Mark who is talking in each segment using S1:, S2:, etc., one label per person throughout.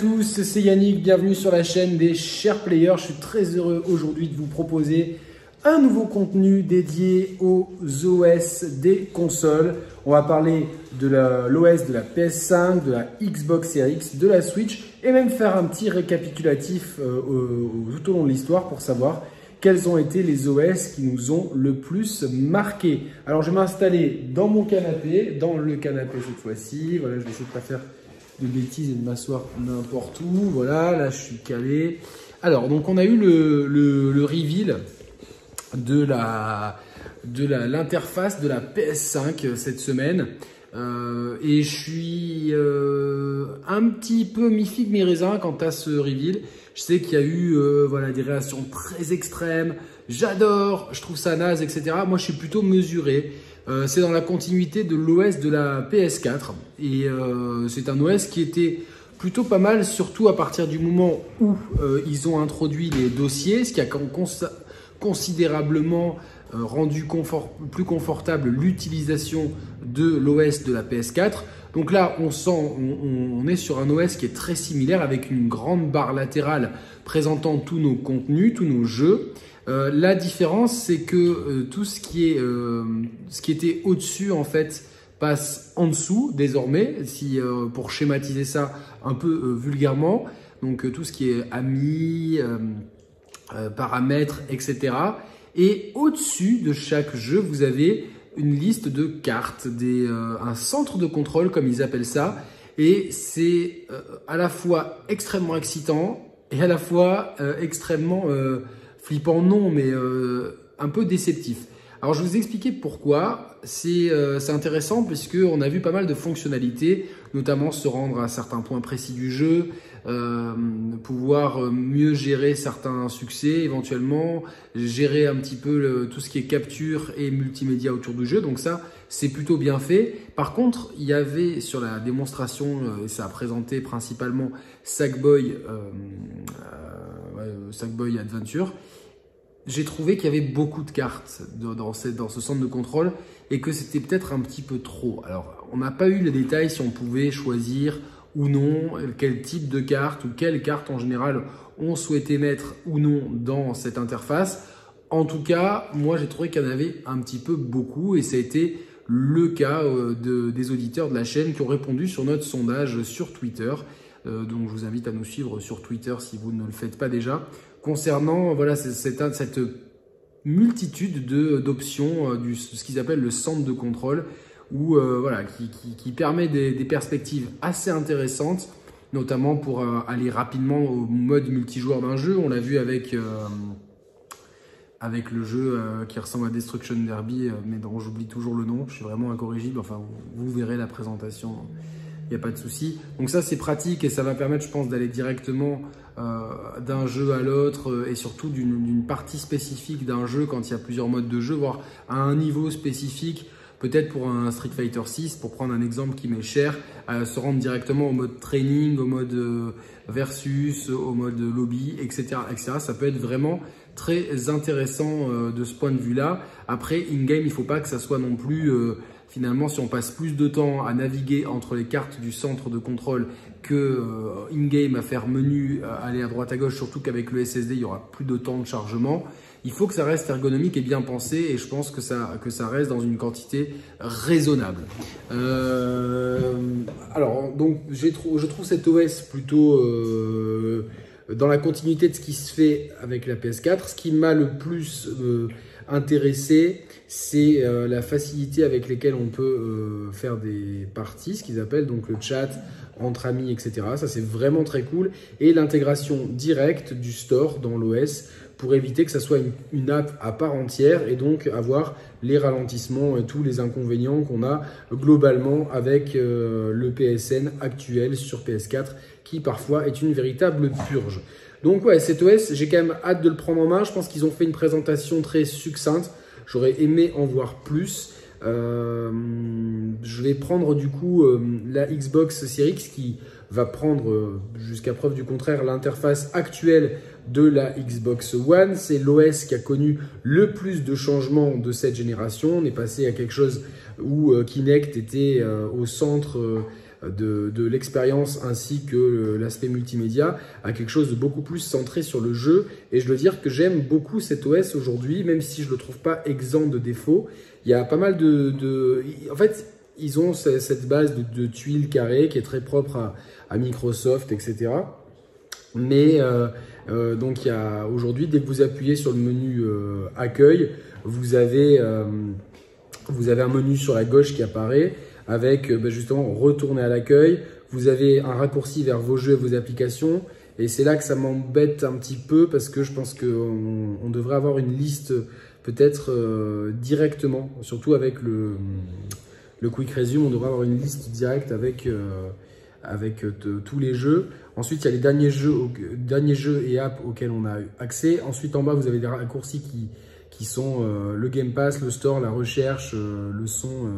S1: tous, c'est Yannick, bienvenue sur la chaîne des chers players. Je suis très heureux aujourd'hui de vous proposer un nouveau contenu dédié aux OS des consoles. On va parler de l'OS de la PS5, de la Xbox Series X, de la Switch et même faire un petit récapitulatif euh, tout au long de l'histoire pour savoir quels ont été les OS qui nous ont le plus marqué. Alors je vais m'installer dans mon canapé, dans le canapé cette fois-ci. Voilà, je vais essayer de pas faire de bêtises et de m'asseoir n'importe où. Voilà, là je suis calé. Alors, donc on a eu le, le, reveal de la de l'interface de la PS5 cette semaine. Euh, et je suis euh, un petit peu mi-figue quant à ce reveal. Je sais qu'il y a eu euh, voilà, des réactions très extrêmes. J'adore, je trouve ça naze, etc. Moi, je suis plutôt mesuré. Euh, c'est dans la continuité de l'OS de la PS4. Et euh, c'est un OS qui était plutôt pas mal, surtout à partir du moment où euh, ils ont introduit les dossiers, ce qui a considérablement rendu plus confortable l'utilisation de l'OS de la PS4. Donc là, on sent, on, est sur un OS qui est très similaire avec une grande barre latérale présentant tous nos contenus, tous nos jeux. Euh, la différence, c'est que euh, tout ce qui, est, euh, ce qui était au-dessus, en fait, passe en dessous désormais, si, pour schématiser ça un peu vulgairement. Donc tout ce qui est amis, paramètres, etc. Et au-dessus de chaque jeu, vous avez une liste de cartes, un centre de contrôle, comme ils appellent ça. Et c'est à la fois extrêmement excitant et à la fois extrêmement Flippant, non, mais euh, un peu déceptif. Alors, je vous expliquer pourquoi. C'est euh, intéressant puisqu'on a vu pas mal de fonctionnalités, notamment se rendre à certains points précis du jeu, euh, pouvoir mieux gérer certains succès éventuellement, gérer un petit peu tout ce qui est capture et multimédia autour du jeu. Donc ça, c'est plutôt bien fait. Par contre, il y avait sur la démonstration, et ça a présenté principalement Sackboy, Sackboy Adventure, j'ai trouvé qu'il y avait beaucoup de cartes dans, ce centre de contrôle et que c'était peut-être un petit peu trop. Alors, on n'a pas eu les détails si on pouvait choisir ou non quel type de carte ou quelle carte en général on souhaitait mettre ou non dans cette interface. En tout cas, moi j'ai trouvé qu'il y en avait un petit peu beaucoup et ça a été le cas euh, de, des auditeurs de la chaîne qui ont répondu sur notre sondage sur Twitter. Euh, donc je vous invite à nous suivre sur Twitter si vous ne le faites pas déjà concernant voilà, cette, cette multitude d'options euh, ce qu'ils appellent le centre de contrôle, où, euh, voilà, qui, qui, permet des, des, perspectives assez intéressantes, notamment pour euh, aller rapidement au mode multijoueur d'un jeu. On l'a vu avec, avec le jeu qui ressemble à Destruction Derby, mais dont j'oublie toujours le nom. Je suis vraiment incorrigible. Enfin, vous verrez la présentation il n'y a pas de souci. Donc ça, c'est pratique et ça va permettre, je pense, d'aller directement euh, d'un jeu à l'autre euh, et surtout d'une partie spécifique d'un jeu quand il y a plusieurs modes de jeu, voire à un niveau spécifique. Peut-être pour un Street Fighter 6, pour prendre un exemple qui m'est cher, se rendre directement au mode training, au mode euh, versus, au mode lobby, etc., etc. Ça peut être vraiment très intéressant de ce point de vue-là. Après, in-game, il ne faut pas que ça soit non plus Finalement, si on passe plus de temps à naviguer entre les cartes du centre de contrôle que euh, in-game à faire menu, euh, aller à droite à gauche, surtout qu'avec le SSD, il y aura plus de temps de chargement. Il faut que ça reste ergonomique et bien pensé et je pense que ça, que ça reste dans une quantité raisonnable. Euh, alors, donc, je trouve cet OS plutôt dans la continuité de ce qui se fait avec la PS4. Ce qui m'a le plus intéressé, c'est euh, la facilité avec laquelle on peut euh, faire des parties, ce qu'ils appellent donc le chat entre amis, etc. Ça, c'est vraiment très cool. Et l'intégration directe du store dans l'OS pour éviter que ça soit une, app à part entière et donc avoir les ralentissements et tous les inconvénients qu'on a globalement avec euh, le PSN actuel sur PS4 qui parfois est une véritable purge. Donc ouais, cet OS, j'ai quand même hâte de le prendre en main. Je pense qu'ils ont fait une présentation très succincte. J'aurais aimé en voir plus. Euh, je vais prendre du coup euh, la Xbox Series X qui va prendre euh, jusqu'à preuve du contraire l'interface actuelle de la Xbox One. C'est l'OS qui a connu le plus de changements de cette génération. On est passé à quelque chose où Kinect était au centre de, l'expérience ainsi que l'aspect multimédia à quelque chose de beaucoup plus centré sur le jeu. Et je dois dire que j'aime beaucoup cet OS aujourd'hui, même si je ne le trouve pas exempt de défauts. Il y a pas mal de... En fait, ils ont cette base de, tuiles carrées qui est très propre à, Microsoft, etc. Mais euh, euh, donc il aujourd'hui, dès que vous appuyez sur le menu euh, accueil, vous avez, vous avez un menu sur la gauche qui apparaît avec bah, justement retourner à l'accueil. Vous avez un raccourci vers vos jeux et vos applications. Et c'est là que ça m'embête un petit peu parce que je pense qu'on on devrait avoir une liste peut-être directement, surtout avec le, le Quick Resume, on devrait avoir une liste directe avec, euh, avec euh, tous les jeux. Ensuite, il y a les derniers jeux, derniers jeux et apps auxquels on a accès. Ensuite, en bas, vous avez des raccourcis qui, qui sont euh, le Game Pass, le Store, la recherche, le son,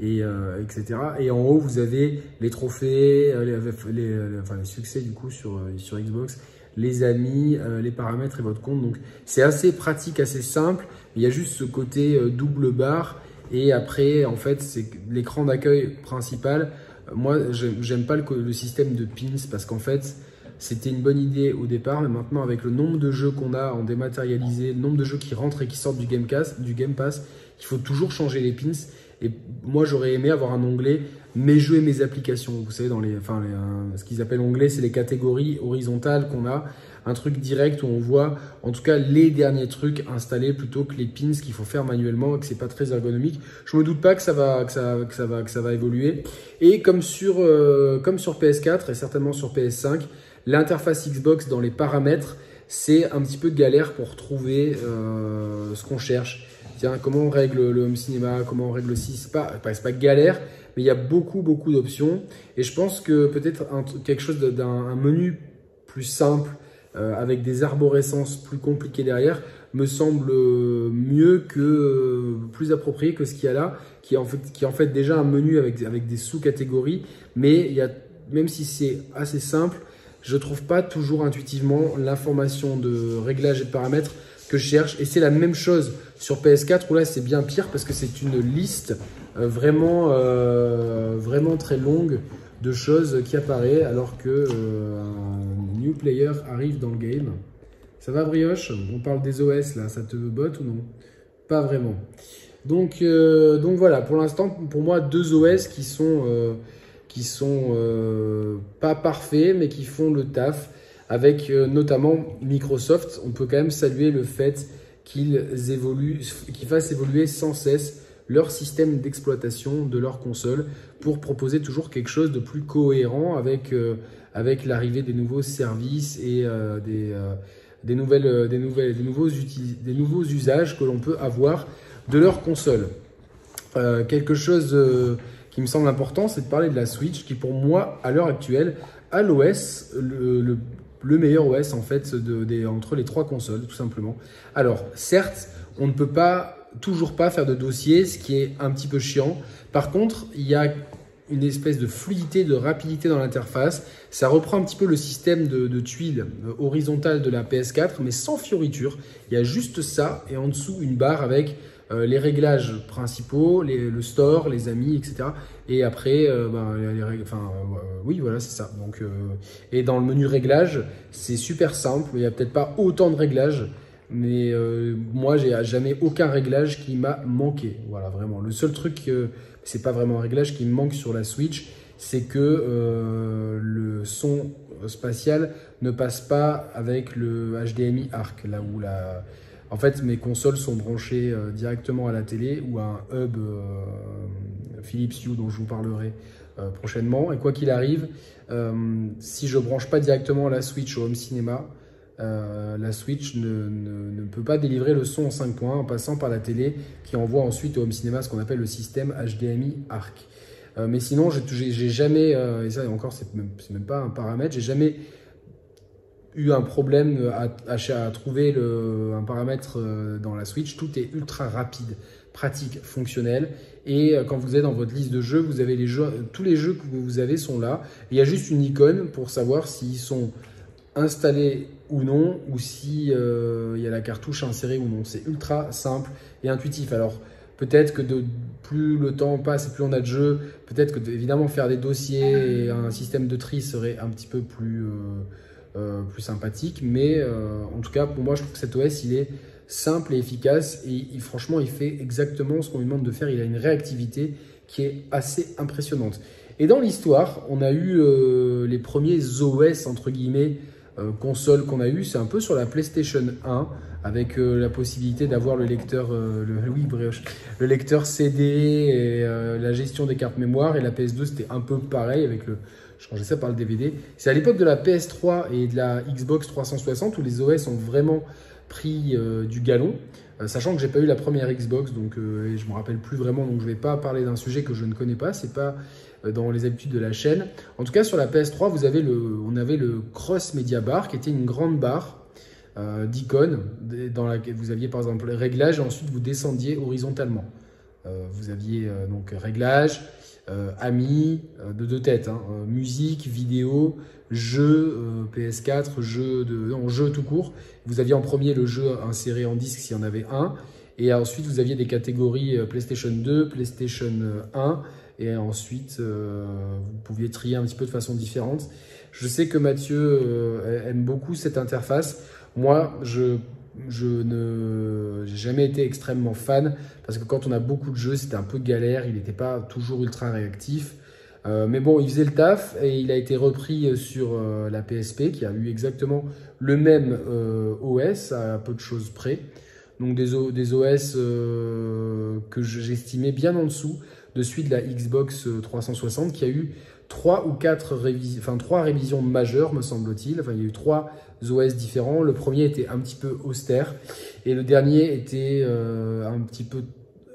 S1: et, etc. Et en haut, vous avez les trophées, les, enfin, les succès du coup sur, sur Xbox, les amis, les paramètres et votre compte. Donc, c'est assez pratique, assez simple. Il y a juste ce côté double barre et après, en fait, c'est l'écran d'accueil principal. Moi, j'aime pas le, système de pins parce qu'en fait, c'était une bonne idée au départ, mais maintenant, avec le nombre de jeux qu'on a en dématérialisé, le nombre de jeux qui rentrent et qui sortent du Game, Pass, il faut toujours changer les pins. Et moi, j'aurais aimé avoir un onglet mes jeux et mes applications. Vous savez, dans les, enfin, ce qu'ils appellent onglet, c'est les catégories horizontales qu'on a un truc direct où on voit en tout cas les derniers trucs installés plutôt que les pins qu'il faut faire manuellement et que c'est pas très ergonomique. Je me doute pas que ça va, que ça, que ça va, que ça va évoluer. Et comme sur, euh, comme sur PS4 et certainement sur PS5, l'interface Xbox dans les paramètres, c'est un petit peu de galère pour trouver euh, ce qu'on cherche. Tiens, comment on règle le home cinéma, comment on règle le 6, c'est pas, pas galère, mais il y a beaucoup, beaucoup d'options. Et je pense que peut-être quelque chose d'un menu plus simple, euh, avec des arborescences plus compliquées derrière, me semble mieux que euh, plus approprié que ce qu'il y a là, qui est en fait, qui en fait déjà un menu avec, avec des sous-catégories, mais il y a, même si c'est assez simple, je trouve pas toujours intuitivement l'information de réglage et de paramètres que je cherche. Et c'est la même chose sur PS4 où là c'est bien pire parce que c'est une liste euh, vraiment, vraiment très longue de choses qui apparaît alors que euh, new player arrive dans le game. Ça va Brioche? On parle des OS là, ça te botte ou non? Pas vraiment. Donc, euh, donc voilà, pour l'instant, pour moi, deux OS qui sont, euh, qui sont pas parfaits, mais qui font le taf, avec notamment Microsoft. On peut quand même saluer le fait qu'ils évoluent, qu'ils fassent évoluer sans cesse leur système d'exploitation de leur console pour proposer toujours quelque chose de plus cohérent avec, euh, avec l'arrivée des nouveaux services et euh, des, euh, des, nouvelles, des, nouvelles, des, nouveaux des nouveaux usages que l'on peut avoir de leur console. quelque chose qui me semble important, c'est de parler de la Switch qui pour moi, à l'heure actuelle, a l'OS, le, le, meilleur OS en fait entre les trois consoles, tout simplement. Alors, certes, on ne peut pas toujours pas faire de dossier, ce qui est un petit peu chiant. Par contre, il y a une espèce de fluidité, de rapidité dans l'interface. Ça reprend un petit peu le système de, tuiles euh, horizontales de la PS4, mais sans fioriture. Il y a juste ça, et en dessous, une barre avec euh, les réglages principaux, le store, les amis, etc. Et après, euh, ben, oui, voilà, c'est ça. Donc, et dans le menu réglages, c'est super simple. Il n'y a peut-être pas autant de réglages, mais moi, j'ai jamais aucun réglage qui m'a manqué. Voilà, vraiment. Le seul truc, c'est pas vraiment un réglage qui me manque sur la Switch, c'est que euh, le son spatial ne passe pas avec le HDMI ARC, là où la... En fait, mes consoles sont branchées directement à la télé ou à un hub Philips Hue dont je vous parlerai prochainement. Et quoi qu'il arrive, si je branche pas directement la Switch au home cinéma, euh, la Switch ne, peut pas délivrer le son en 5 points en passant par la télé qui envoie ensuite au home cinéma ce qu'on appelle le système HDMI ARC. Euh, mais sinon, j'ai jamais, euh, et ça encore, c'est même, pas un paramètre, j'ai jamais eu un problème à, trouver un paramètre dans la Switch. Tout est ultra rapide, pratique, fonctionnel. Et quand vous êtes dans votre liste de jeux, vous avez les jeux, tous les jeux que vous avez sont là. il y a juste une icône pour savoir s'ils sont installés ou non, ou si euh, il y a la cartouche insérée ou non. C'est ultra simple et intuitif. Alors, Peut-être que de, plus le temps passe plus on a de jeux, peut-être que évidemment faire des dossiers et un système de tri serait un petit peu plus, plus sympathique. Mais en tout cas, pour moi, je trouve que cet OS, il est simple et efficace et franchement, il fait exactement ce qu'on lui demande de faire. Il a une réactivité qui est assez impressionnante. Et dans l'histoire, on a eu euh, les premiers OS, entre guillemets, euh, consoles qu'on a eu. C'est un peu sur la PlayStation 1, avec euh, la possibilité d'avoir le lecteur, le, oui, le lecteur CD et la gestion des cartes mémoire. Et la PS2, c'était un peu pareil avec le. Je changeais ça par le DVD. C'est à l'époque de la PS3 et de la Xbox 360 où les OS ont vraiment pris du galon. Sachant que j'ai pas eu la première Xbox, donc euh, je me rappelle plus vraiment, donc je vais pas parler d'un sujet que je ne connais pas. C'est pas euh, dans les habitudes de la chaîne. En tout cas, sur la PS3, vous avez le, on avait le Cross Media Bar, qui était une grande barre euh, d'icônes dans laquelle vous aviez par exemple les réglages et ensuite vous descendiez horizontalement. vous aviez donc réglages, amis de deux têtes, hein, musique, vidéo, jeu PS4, jeu de tout court. Vous aviez en premier le jeu inséré en disque s'il y en avait un. Et ensuite, vous aviez des catégories PlayStation 2, PlayStation 1 et ensuite euh, vous pouviez trier un petit peu de façon différente. Je sais que Mathieu euh, aime beaucoup cette interface. Moi, je je jamais été extrêmement fan parce que quand on a beaucoup de jeux, c'était un peu galère, il n'était pas toujours ultra réactif. Euh, mais bon, il faisait le taf et il a été repris sur la PSP qui a eu exactement le même OS à peu de choses près. Donc des, OS que j'estimais bien en dessous de suite de la Xbox 360 euh, qui a eu trois ou quatre révisions, enfin trois révisions majeures, me semble-t-il. Enfin, il y a eu trois OS différents. Le premier était un petit peu austère et le dernier était euh, un petit peu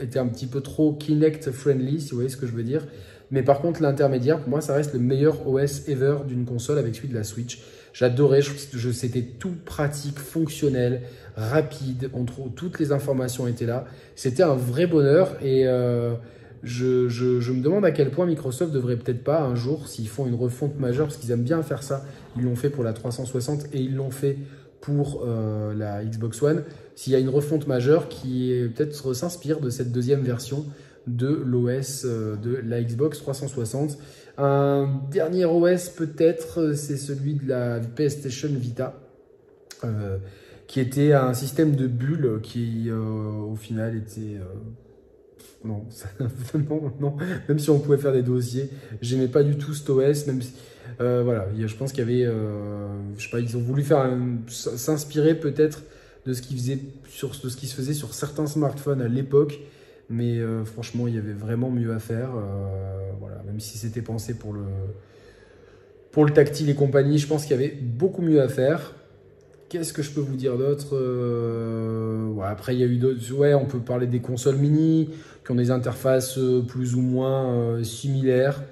S1: était un petit peu trop Kinect friendly, si vous voyez ce que je veux dire. Mais par contre, l'intermédiaire, pour moi, ça reste le meilleur OS ever d'une console avec celui de la Switch. J'adorais, je, c'était tout pratique, fonctionnel, rapide. On toutes les informations étaient là. C'était un vrai bonheur et euh, je, me demande à quel point Microsoft devrait peut-être pas un jour, s'ils font une refonte majeure, parce qu'ils aiment bien faire ça, ils l'ont fait pour la 360 et ils l'ont fait pour euh, la Xbox One, s'il y a une refonte majeure qui peut-être s'inspire de cette deuxième version de l'OS euh, de la Xbox 360. Un dernier OS peut-être, c'est celui de la PlayStation Vita, euh, qui était un système de bulles qui au final était non, non, même si on pouvait faire des dossiers, j'aimais pas du tout cet OS, même si, euh, voilà, je pense qu'il y avait, euh, je sais pas, ils ont voulu faire s'inspirer peut-être de de ce qui se faisait sur certains smartphones à l'époque, mais euh, franchement, il y avait vraiment mieux à faire, voilà, même si c'était pensé pour le tactile et compagnie, je pense qu'il y avait beaucoup mieux à faire. Qu'est-ce que je peux vous dire d'autre Après, il y a eu d'autres. Ouais, on peut parler des consoles mini qui ont des interfaces euh, plus ou moins euh, similaires.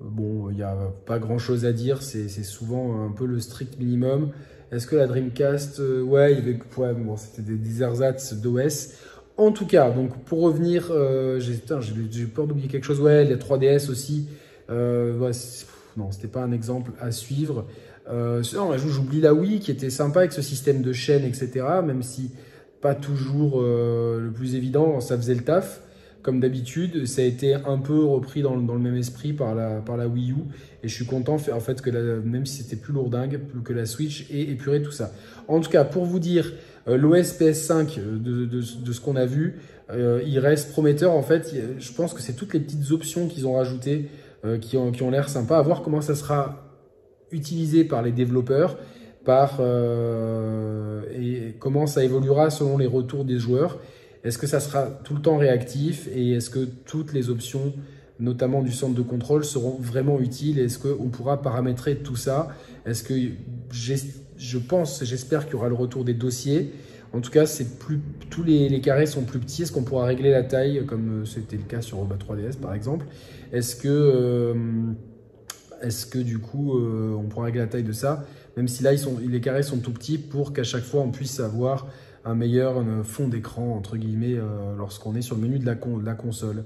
S1: Bon, il n'y a pas grand chose à dire, c'est souvent un peu le strict minimum. Est-ce que la Dreamcast, euh, ouais, il y c'était des, des ersatz d'OS. En tout cas, donc pour revenir, j'ai peur d'oublier quelque chose. Ouais, les 3DS aussi. Euh, non, c'était pas un exemple à suivre. Euh, J'oublie la Wii qui était sympa avec ce système de chaîne, etc. Même si pas toujours le plus évident, ça faisait le taf comme d'habitude. Ça a été un peu repris dans, le même esprit par la, par la Wii U. Et je suis content en fait que même si c'était plus lourdingue, que la Switch ait épuré tout ça. En tout cas, pour vous dire, euh, l'OS PS5 de, de, ce qu'on a vu, euh, il reste prometteur. En fait, je pense que c'est toutes les petites options qu'ils ont rajoutées euh, qui ont, l'air sympa. À voir comment ça sera utilisé par les développeurs par, et comment ça évoluera selon les retours des joueurs. Est-ce que ça sera tout le temps réactif et est-ce que toutes les options, notamment du centre de contrôle, seront vraiment utiles? Est-ce qu'on pourra paramétrer tout ça? Est-ce que je pense, j'espère qu'il y aura le retour des dossiers. En tout cas, plus, tous les, carrés sont plus petits. Est-ce qu'on pourra régler la taille comme euh, c'était le cas sur Roba 3DS par exemple? Est-ce que, euh, que du coup, euh, on pourra régler la taille de ça? Même si là, ils sont, les carrés sont tout petits pour qu'à chaque fois, on puisse avoir un meilleur fond d'écran, entre guillemets, euh, lorsqu'on est sur le menu de la, console.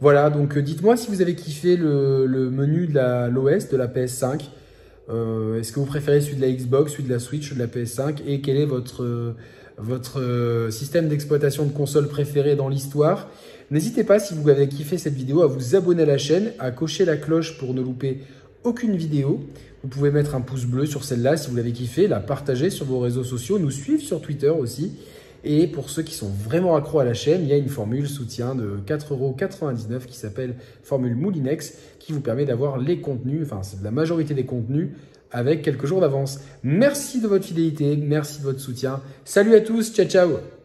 S1: Voilà, donc euh, dites-moi si vous avez kiffé le, menu de l'OS de la PS5. Euh, est-ce que vous préférez celui de la Xbox, celui de la Switch ou de la PS5 Et quel est votre, votre système d'exploitation de console préféré dans l'histoire? N'hésitez pas, si vous avez kiffé cette vidéo, à vous abonner à la chaîne, à cocher la cloche pour ne louper aucune vidéo. Vous pouvez mettre un pouce bleu sur celle-là si vous l'avez kiffé, la partager sur vos réseaux sociaux, nous suivre sur Twitter aussi. Et pour ceux qui sont vraiment accros à la chaîne, il y a une formule soutien de 4,99€ qui s'appelle formule Moulinex qui vous permet d'avoir les contenus, enfin la majorité des contenus avec quelques jours d'avance. Merci de votre fidélité, merci de votre soutien. Salut à tous, ciao ciao